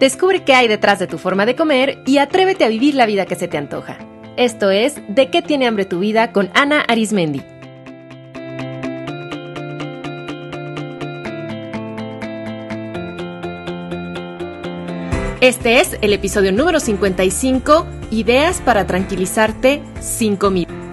Descubre qué hay detrás de tu forma de comer y atrévete a vivir la vida que se te antoja. Esto es De qué tiene hambre tu vida con Ana Arismendi. Este es el episodio número 55, Ideas para tranquilizarte sin comida.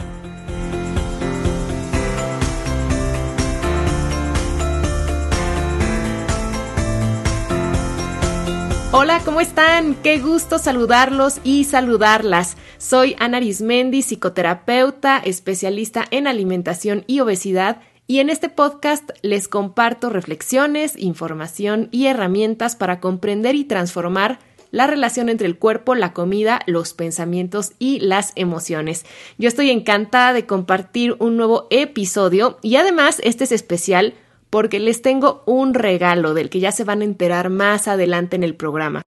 ¿Cómo están? Qué gusto saludarlos y saludarlas. Soy Ana Arismendi, psicoterapeuta, especialista en alimentación y obesidad, y en este podcast les comparto reflexiones, información y herramientas para comprender y transformar la relación entre el cuerpo, la comida, los pensamientos y las emociones. Yo estoy encantada de compartir un nuevo episodio y además este es especial porque les tengo un regalo del que ya se van a enterar más adelante en el programa.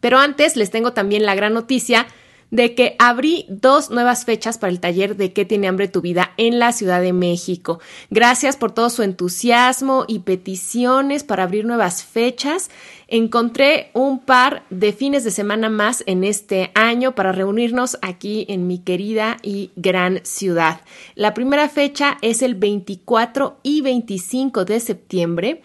Pero antes les tengo también la gran noticia de que abrí dos nuevas fechas para el taller de qué tiene hambre tu vida en la Ciudad de México. Gracias por todo su entusiasmo y peticiones para abrir nuevas fechas. Encontré un par de fines de semana más en este año para reunirnos aquí en mi querida y gran ciudad. La primera fecha es el 24 y 25 de septiembre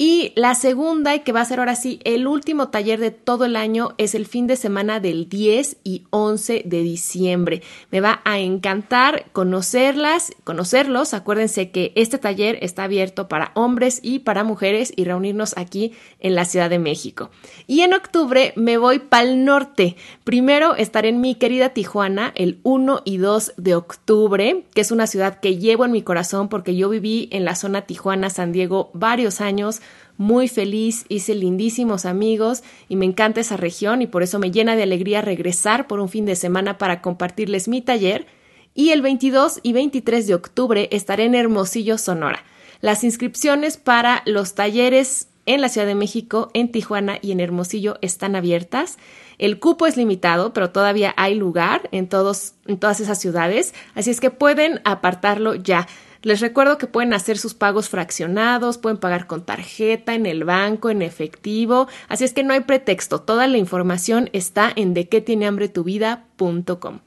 y la segunda, y que va a ser ahora sí el último taller de todo el año, es el fin de semana del 10 y 11 de diciembre. Me va a encantar conocerlas, conocerlos. Acuérdense que este taller está abierto para hombres y para mujeres y reunirnos aquí en la Ciudad de México. Y en octubre me voy para el norte. Primero estaré en mi querida Tijuana el 1 y 2 de octubre, que es una ciudad que llevo en mi corazón porque yo viví en la zona Tijuana-San Diego varios años muy feliz, hice lindísimos amigos y me encanta esa región y por eso me llena de alegría regresar por un fin de semana para compartirles mi taller. Y el 22 y 23 de octubre estaré en Hermosillo, Sonora. Las inscripciones para los talleres en la Ciudad de México, en Tijuana y en Hermosillo están abiertas. El cupo es limitado, pero todavía hay lugar en, todos, en todas esas ciudades, así es que pueden apartarlo ya. Les recuerdo que pueden hacer sus pagos fraccionados, pueden pagar con tarjeta, en el banco, en efectivo, así es que no hay pretexto, toda la información está en de qué tiene hambre tu vida.com.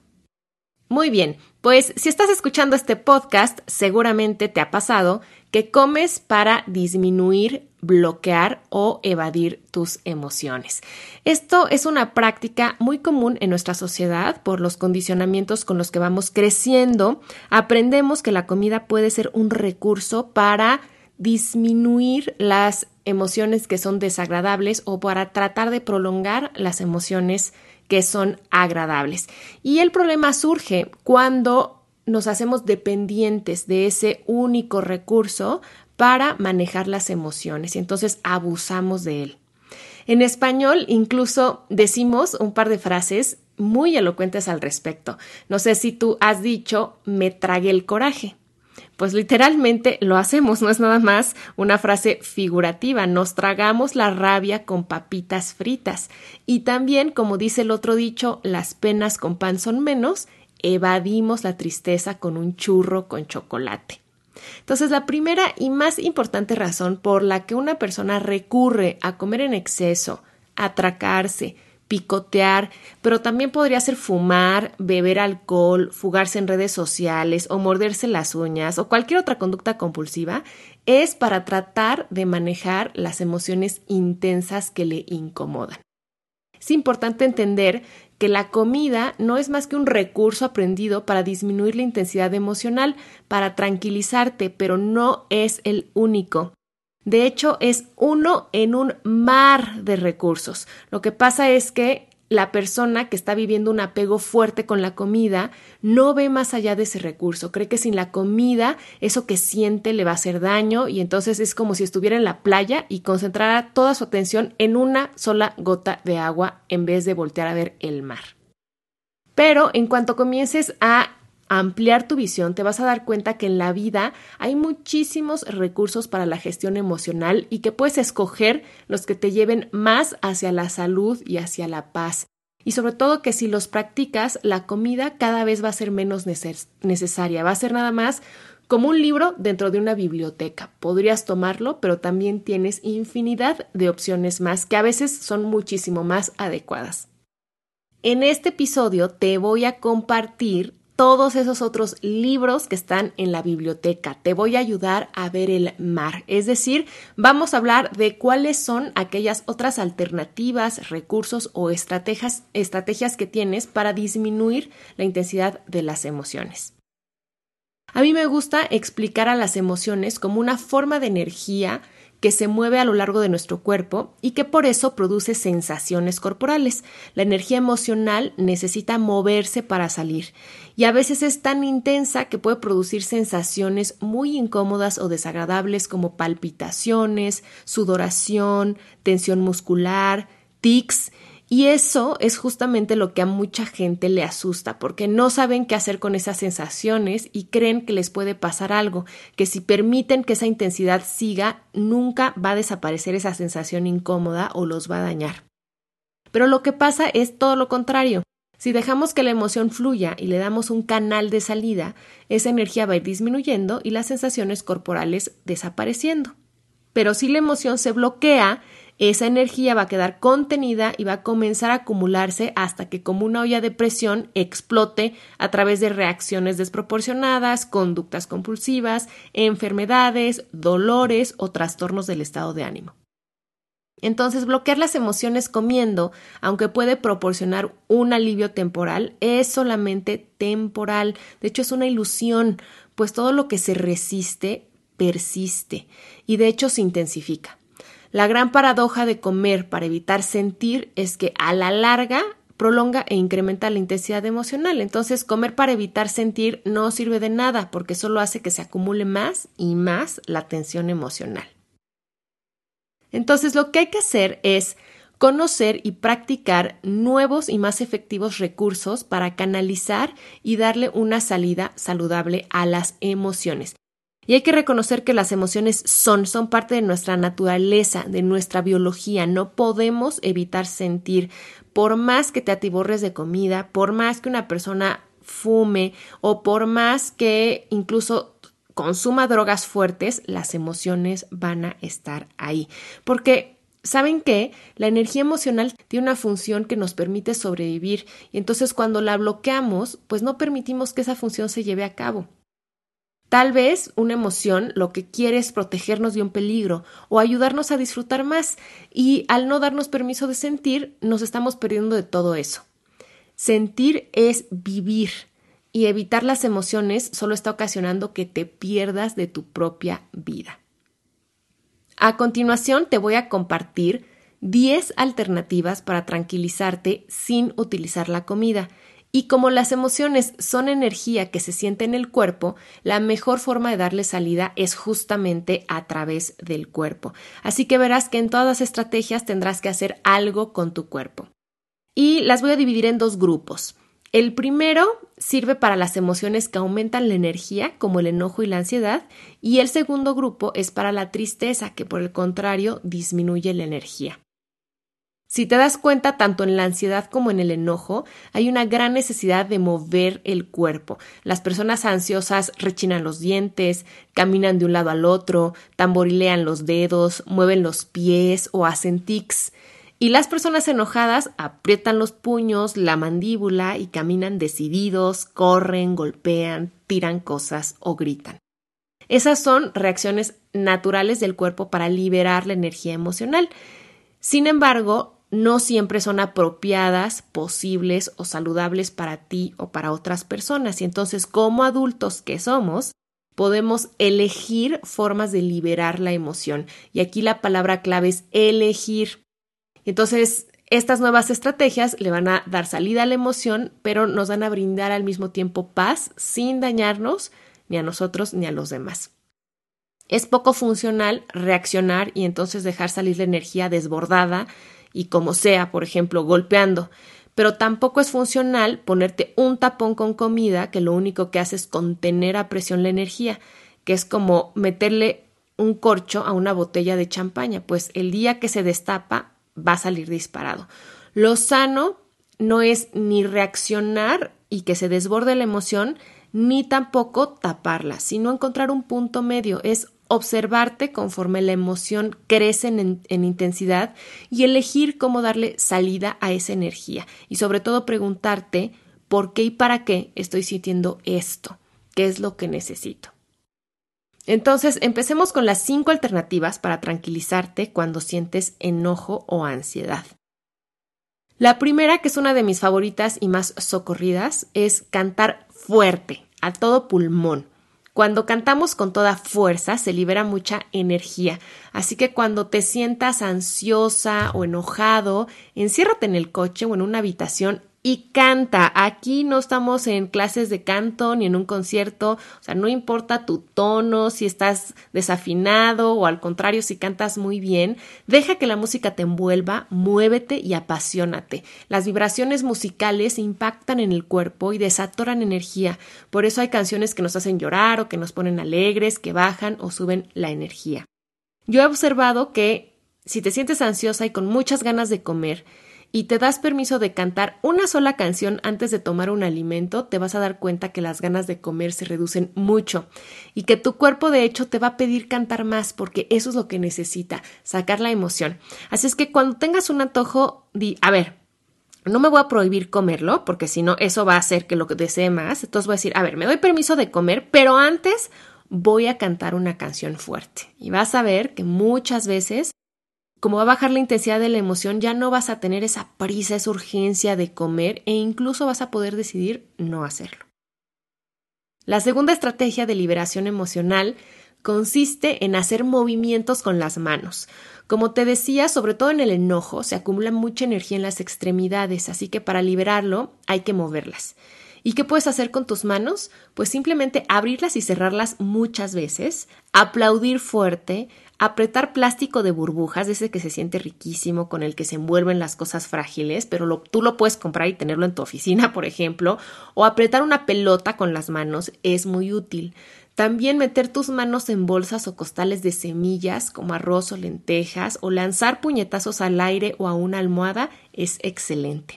Muy bien, pues si estás escuchando este podcast, seguramente te ha pasado que comes para disminuir bloquear o evadir tus emociones. Esto es una práctica muy común en nuestra sociedad por los condicionamientos con los que vamos creciendo. Aprendemos que la comida puede ser un recurso para disminuir las emociones que son desagradables o para tratar de prolongar las emociones que son agradables. Y el problema surge cuando nos hacemos dependientes de ese único recurso para manejar las emociones y entonces abusamos de él. En español incluso decimos un par de frases muy elocuentes al respecto. No sé si tú has dicho me tragué el coraje. Pues literalmente lo hacemos, no es nada más una frase figurativa, nos tragamos la rabia con papitas fritas. Y también, como dice el otro dicho, las penas con pan son menos, evadimos la tristeza con un churro con chocolate. Entonces, la primera y más importante razón por la que una persona recurre a comer en exceso, atracarse, picotear, pero también podría ser fumar, beber alcohol, fugarse en redes sociales o morderse las uñas o cualquier otra conducta compulsiva, es para tratar de manejar las emociones intensas que le incomodan. Es importante entender que la comida no es más que un recurso aprendido para disminuir la intensidad emocional, para tranquilizarte, pero no es el único. De hecho, es uno en un mar de recursos. Lo que pasa es que la persona que está viviendo un apego fuerte con la comida no ve más allá de ese recurso, cree que sin la comida eso que siente le va a hacer daño y entonces es como si estuviera en la playa y concentrara toda su atención en una sola gota de agua en vez de voltear a ver el mar. Pero en cuanto comiences a ampliar tu visión, te vas a dar cuenta que en la vida hay muchísimos recursos para la gestión emocional y que puedes escoger los que te lleven más hacia la salud y hacia la paz. Y sobre todo que si los practicas, la comida cada vez va a ser menos necesaria, va a ser nada más como un libro dentro de una biblioteca. Podrías tomarlo, pero también tienes infinidad de opciones más que a veces son muchísimo más adecuadas. En este episodio te voy a compartir todos esos otros libros que están en la biblioteca. Te voy a ayudar a ver el mar. Es decir, vamos a hablar de cuáles son aquellas otras alternativas, recursos o estrategias, estrategias que tienes para disminuir la intensidad de las emociones. A mí me gusta explicar a las emociones como una forma de energía que se mueve a lo largo de nuestro cuerpo y que por eso produce sensaciones corporales. La energía emocional necesita moverse para salir y a veces es tan intensa que puede producir sensaciones muy incómodas o desagradables como palpitaciones, sudoración, tensión muscular, tics y eso es justamente lo que a mucha gente le asusta, porque no saben qué hacer con esas sensaciones y creen que les puede pasar algo, que si permiten que esa intensidad siga, nunca va a desaparecer esa sensación incómoda o los va a dañar. Pero lo que pasa es todo lo contrario. Si dejamos que la emoción fluya y le damos un canal de salida, esa energía va a ir disminuyendo y las sensaciones corporales desapareciendo. Pero si la emoción se bloquea, esa energía va a quedar contenida y va a comenzar a acumularse hasta que como una olla de presión explote a través de reacciones desproporcionadas, conductas compulsivas, enfermedades, dolores o trastornos del estado de ánimo. Entonces, bloquear las emociones comiendo, aunque puede proporcionar un alivio temporal, es solamente temporal. De hecho, es una ilusión, pues todo lo que se resiste persiste y de hecho se intensifica. La gran paradoja de comer para evitar sentir es que a la larga prolonga e incrementa la intensidad emocional. Entonces, comer para evitar sentir no sirve de nada porque solo hace que se acumule más y más la tensión emocional. Entonces, lo que hay que hacer es conocer y practicar nuevos y más efectivos recursos para canalizar y darle una salida saludable a las emociones. Y hay que reconocer que las emociones son, son parte de nuestra naturaleza, de nuestra biología. No podemos evitar sentir. Por más que te atiborres de comida, por más que una persona fume o por más que incluso consuma drogas fuertes, las emociones van a estar ahí. Porque ¿Saben qué? La energía emocional tiene una función que nos permite sobrevivir y entonces cuando la bloqueamos, pues no permitimos que esa función se lleve a cabo. Tal vez una emoción lo que quiere es protegernos de un peligro o ayudarnos a disfrutar más y al no darnos permiso de sentir nos estamos perdiendo de todo eso. Sentir es vivir y evitar las emociones solo está ocasionando que te pierdas de tu propia vida. A continuación te voy a compartir 10 alternativas para tranquilizarte sin utilizar la comida y como las emociones son energía que se siente en el cuerpo, la mejor forma de darle salida es justamente a través del cuerpo. Así que verás que en todas las estrategias tendrás que hacer algo con tu cuerpo. Y las voy a dividir en dos grupos. El primero sirve para las emociones que aumentan la energía, como el enojo y la ansiedad, y el segundo grupo es para la tristeza, que por el contrario disminuye la energía. Si te das cuenta, tanto en la ansiedad como en el enojo, hay una gran necesidad de mover el cuerpo. Las personas ansiosas rechinan los dientes, caminan de un lado al otro, tamborilean los dedos, mueven los pies o hacen tics. Y las personas enojadas aprietan los puños, la mandíbula y caminan decididos, corren, golpean, tiran cosas o gritan. Esas son reacciones naturales del cuerpo para liberar la energía emocional. Sin embargo, no siempre son apropiadas, posibles o saludables para ti o para otras personas. Y entonces, como adultos que somos, podemos elegir formas de liberar la emoción. Y aquí la palabra clave es elegir. Entonces, estas nuevas estrategias le van a dar salida a la emoción, pero nos van a brindar al mismo tiempo paz sin dañarnos ni a nosotros ni a los demás. Es poco funcional reaccionar y entonces dejar salir la energía desbordada y como sea, por ejemplo, golpeando. Pero tampoco es funcional ponerte un tapón con comida que lo único que hace es contener a presión la energía, que es como meterle un corcho a una botella de champaña, pues el día que se destapa va a salir disparado. Lo sano no es ni reaccionar y que se desborde la emoción, ni tampoco taparla, sino encontrar un punto medio. Es observarte conforme la emoción crece en, en, intensidad y elegir cómo darle salida a esa energía. Y sobre todo preguntarte por qué y para qué estoy sintiendo esto, qué es lo que necesito. Entonces, empecemos con las cinco alternativas para tranquilizarte cuando sientes enojo o ansiedad. La primera, que es una de mis favoritas y más socorridas, es cantar fuerte, a todo pulmón. Cuando cantamos con toda fuerza se libera mucha energía, así que cuando te sientas ansiosa o enojado, enciérrate en el coche o en una habitación y canta. Aquí no estamos en clases de canto ni en un concierto, o sea, no importa tu tono, si estás desafinado o al contrario, si cantas muy bien, deja que la música te envuelva, muévete y apasionate. Las vibraciones musicales impactan en el cuerpo y desatoran energía, por eso hay canciones que nos hacen llorar o que nos ponen alegres, que bajan o suben la energía. Yo he observado que si te sientes ansiosa y con muchas ganas de comer, y te das permiso de cantar una sola canción antes de tomar un alimento, te vas a dar cuenta que las ganas de comer se reducen mucho y que tu cuerpo de hecho te va a pedir cantar más porque eso es lo que necesita, sacar la emoción. Así es que cuando tengas un antojo, di, a ver, no me voy a prohibir comerlo, porque si no, eso va a hacer que lo desee más. Entonces voy a decir, a ver, me doy permiso de comer, pero antes voy a cantar una canción fuerte. Y vas a ver que muchas veces como va a bajar la intensidad de la emoción, ya no vas a tener esa prisa, esa urgencia de comer e incluso vas a poder decidir no hacerlo. La segunda estrategia de liberación emocional consiste en hacer movimientos con las manos. Como te decía, sobre todo en el enojo, se acumula mucha energía en las extremidades, así que para liberarlo hay que moverlas. ¿Y qué puedes hacer con tus manos? Pues simplemente abrirlas y cerrarlas muchas veces, aplaudir fuerte, apretar plástico de burbujas, ese que se siente riquísimo, con el que se envuelven las cosas frágiles, pero tú lo puedes comprar y tenerlo en tu oficina, por ejemplo, o apretar una pelota con las manos es muy útil. También meter tus manos en bolsas o costales de semillas como arroz o lentejas o lanzar puñetazos al aire o a una almohada es excelente.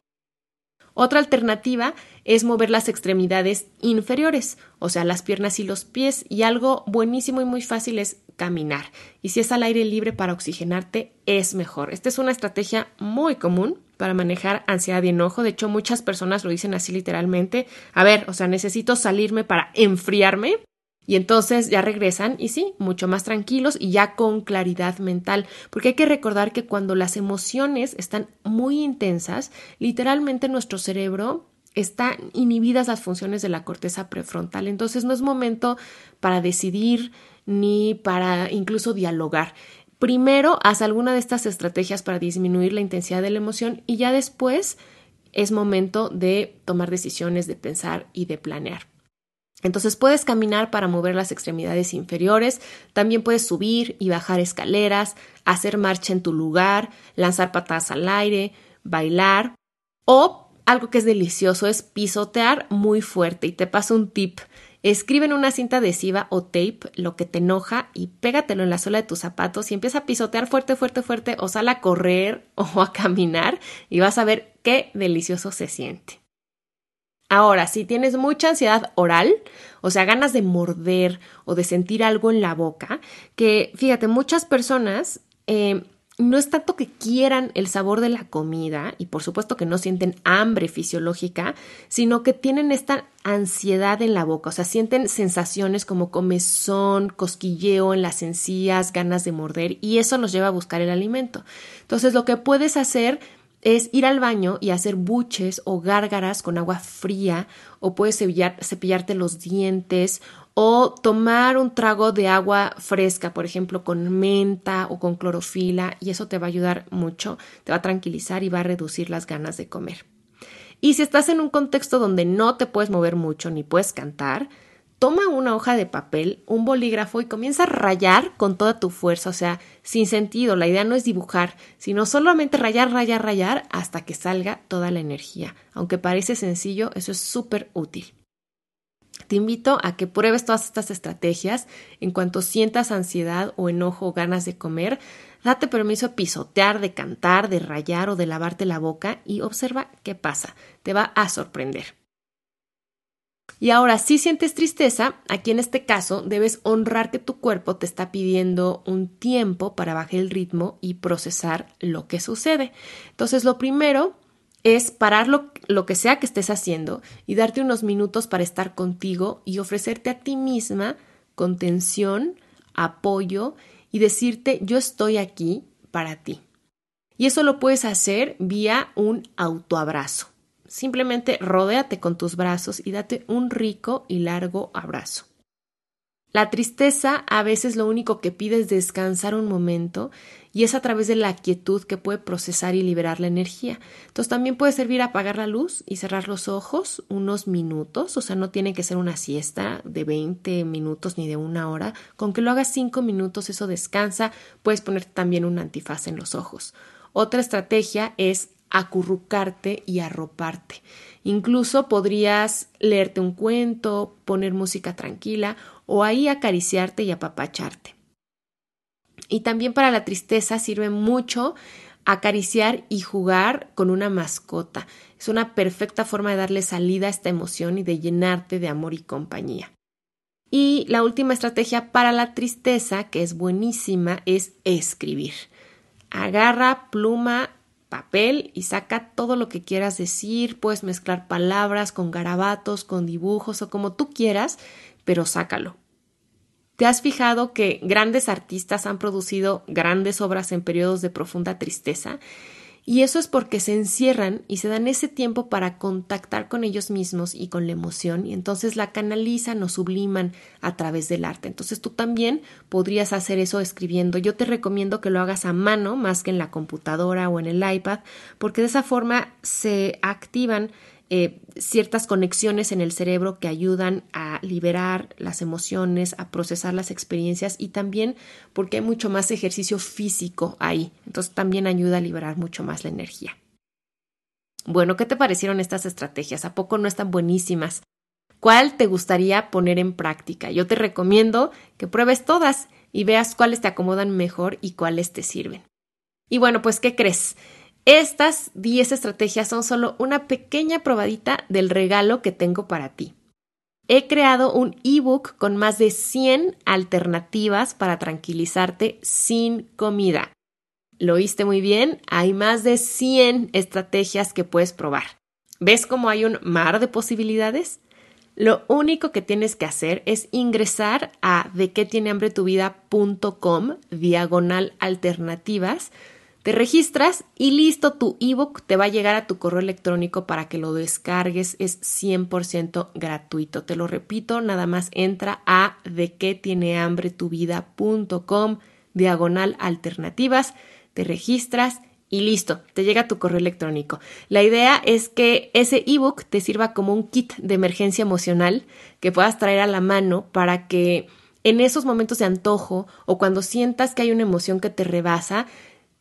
Otra alternativa es mover las extremidades inferiores, o sea, las piernas y los pies, y algo buenísimo y muy fácil es caminar. Y si es al aire libre para oxigenarte, es mejor. Esta es una estrategia muy común para manejar ansiedad y enojo. De hecho, muchas personas lo dicen así literalmente. A ver, o sea, necesito salirme para enfriarme y entonces ya regresan y sí, mucho más tranquilos y ya con claridad mental, porque hay que recordar que cuando las emociones están muy intensas, literalmente nuestro cerebro está inhibidas las funciones de la corteza prefrontal, entonces no es momento para decidir ni para incluso dialogar. Primero, haz alguna de estas estrategias para disminuir la intensidad de la emoción y ya después es momento de tomar decisiones, de pensar y de planear. Entonces puedes caminar para mover las extremidades inferiores, también puedes subir y bajar escaleras, hacer marcha en tu lugar, lanzar patadas al aire, bailar o algo que es delicioso es pisotear muy fuerte y te paso un tip. Escribe en una cinta adhesiva o tape lo que te enoja y pégatelo en la suela de tus zapatos y empieza a pisotear fuerte, fuerte, fuerte o sal a correr o a caminar y vas a ver qué delicioso se siente. Ahora, si tienes mucha ansiedad oral, o sea, ganas de morder o de sentir algo en la boca, que fíjate, muchas personas eh, no es tanto que quieran el sabor de la comida y por supuesto que no sienten hambre fisiológica, sino que tienen esta ansiedad en la boca, o sea, sienten sensaciones como comezón, cosquilleo en las encías, ganas de morder y eso nos lleva a buscar el alimento. Entonces, lo que puedes hacer es ir al baño y hacer buches o gárgaras con agua fría o puedes cepillarte los dientes o tomar un trago de agua fresca, por ejemplo, con menta o con clorofila y eso te va a ayudar mucho, te va a tranquilizar y va a reducir las ganas de comer. Y si estás en un contexto donde no te puedes mover mucho ni puedes cantar, toma una hoja de papel, un bolígrafo y comienza a rayar con toda tu fuerza, o sea, sin sentido. La idea no es dibujar, sino solamente rayar, rayar, rayar hasta que salga toda la energía. Aunque parece sencillo, eso es súper útil. Te invito a que pruebes todas estas estrategias. En cuanto sientas ansiedad o enojo o ganas de comer, date permiso de pisotear, de cantar, de rayar o de lavarte la boca y observa qué pasa. Te va a sorprender. Y ahora, si sientes tristeza, aquí en este caso debes honrar que tu cuerpo te está pidiendo un tiempo para bajar el ritmo y procesar lo que sucede. Entonces, lo primero es parar lo, lo, que sea que estés haciendo y darte unos minutos para estar contigo y ofrecerte a ti misma contención, apoyo y decirte yo estoy aquí para ti. Y eso lo puedes hacer vía un autoabrazo. Simplemente rodéate con tus brazos y date un rico y largo abrazo. La tristeza a veces lo único que pide es descansar un momento y es a través de la quietud que puede procesar y liberar la energía. Entonces también puede servir apagar la luz y cerrar los ojos unos minutos, o sea, no tiene que ser una siesta de 20 minutos ni de una hora, con que lo hagas 5 minutos eso descansa, puedes poner también un antifaz en los ojos. Otra estrategia es acurrucarte y arroparte. Incluso podrías leerte un cuento, poner música tranquila o ahí acariciarte y apapacharte. Y también para la tristeza sirve mucho acariciar y jugar con una mascota. Es una perfecta forma de darle salida a esta emoción y de llenarte de amor y compañía. Y la última estrategia para la tristeza, que es buenísima, es escribir. Agarra pluma, papel y saca todo lo que quieras decir. Puedes mezclar palabras con garabatos, con dibujos o como tú quieras, pero sácalo. ¿Te has fijado que grandes artistas han producido grandes obras en periodos de profunda tristeza? Y eso es porque se encierran y se dan ese tiempo para contactar con ellos mismos y con la emoción y entonces la canalizan o subliman a través del arte. Entonces tú también podrías hacer eso escribiendo. Yo te recomiendo que lo hagas a mano más que en la computadora o en el iPad porque de esa forma se activan eh, ciertas conexiones en el cerebro que ayudan a liberar las emociones, a procesar las experiencias y también porque hay mucho más ejercicio físico ahí. Entonces también ayuda a liberar mucho más la energía. Bueno, ¿qué te parecieron estas estrategias? ¿A poco no están buenísimas? ¿Cuál te gustaría poner en práctica? Yo te recomiendo que pruebes todas y veas cuáles te acomodan mejor y cuáles te sirven. Y bueno, pues, ¿qué crees? Estas 10 estrategias son solo una pequeña probadita del regalo que tengo para ti. He creado un ebook con más de 100 alternativas para tranquilizarte sin comida. ¿Lo oíste muy bien? Hay más de 100 estrategias que puedes probar. ¿Ves cómo hay un mar de posibilidades? Lo único que tienes que hacer es ingresar a de qué tiene hambre tu diagonal alternativas te registras y listo, tu ebook te va a llegar a tu correo electrónico para que lo descargues. Es 100% gratuito. Te lo repito, nada más entra a de qué tiene hambre tu vida.com diagonal alternativas, te registras y listo, te llega tu correo electrónico. La idea es que ese ebook te sirva como un kit de emergencia emocional que puedas traer a la mano para que en esos momentos de antojo o cuando sientas que hay una emoción que te rebasa,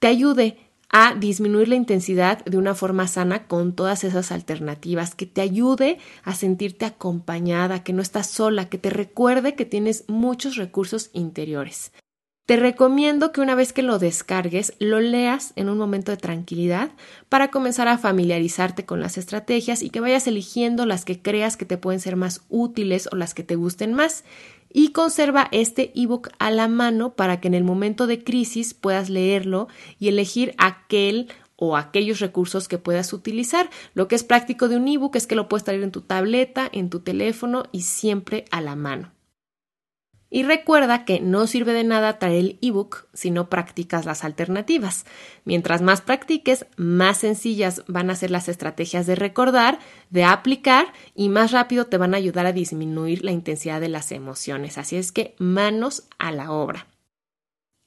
te ayude a disminuir la intensidad de una forma sana con todas esas alternativas, que te ayude a sentirte acompañada, que no estás sola, que te recuerde que tienes muchos recursos interiores. Te recomiendo que una vez que lo descargues, lo leas en un momento de tranquilidad para comenzar a familiarizarte con las estrategias y que vayas eligiendo las que creas que te pueden ser más útiles o las que te gusten más y conserva este ebook a la mano para que en el momento de crisis puedas leerlo y elegir aquel o aquellos recursos que puedas utilizar. Lo que es práctico de un ebook es que lo puedes traer en tu tableta, en tu teléfono y siempre a la mano. Y recuerda que no sirve de nada traer el ebook si no practicas las alternativas. Mientras más practiques, más sencillas van a ser las estrategias de recordar, de aplicar y más rápido te van a ayudar a disminuir la intensidad de las emociones. Así es que manos a la obra.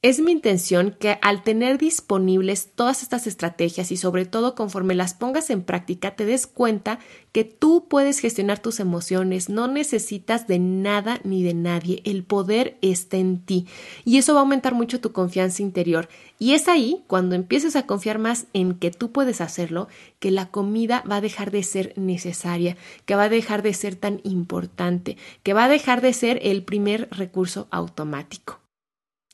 Es mi intención que al tener disponibles todas estas estrategias y sobre todo conforme las pongas en práctica te des cuenta que tú puedes gestionar tus emociones, no necesitas de nada ni de nadie, el poder está en ti. Y eso va a aumentar mucho tu confianza interior. Y es ahí cuando empieces a confiar más en que tú puedes hacerlo, que la comida va a dejar de ser necesaria, que va a dejar de ser tan importante, que va a dejar de ser el primer recurso automático.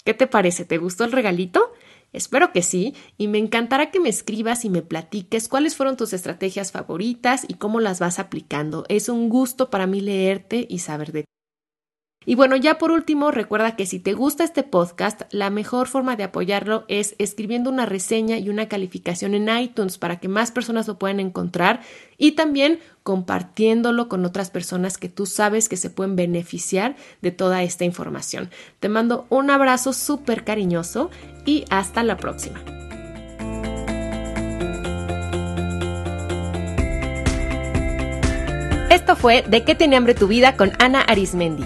¿Qué te parece? ¿Te gustó el regalito? Espero que sí, y me encantará que me escribas y me platiques cuáles fueron tus estrategias favoritas y cómo las vas aplicando. Es un gusto para mí leerte y saber de ti. Y bueno, ya por último, recuerda que si te gusta este podcast, la mejor forma de apoyarlo es escribiendo una reseña y una calificación en iTunes para que más personas lo puedan encontrar y también compartiéndolo con otras personas que tú sabes que se pueden beneficiar de toda esta información. Te mando un abrazo súper cariñoso y hasta la próxima. Esto fue De qué tiene hambre tu vida con Ana Arismendi.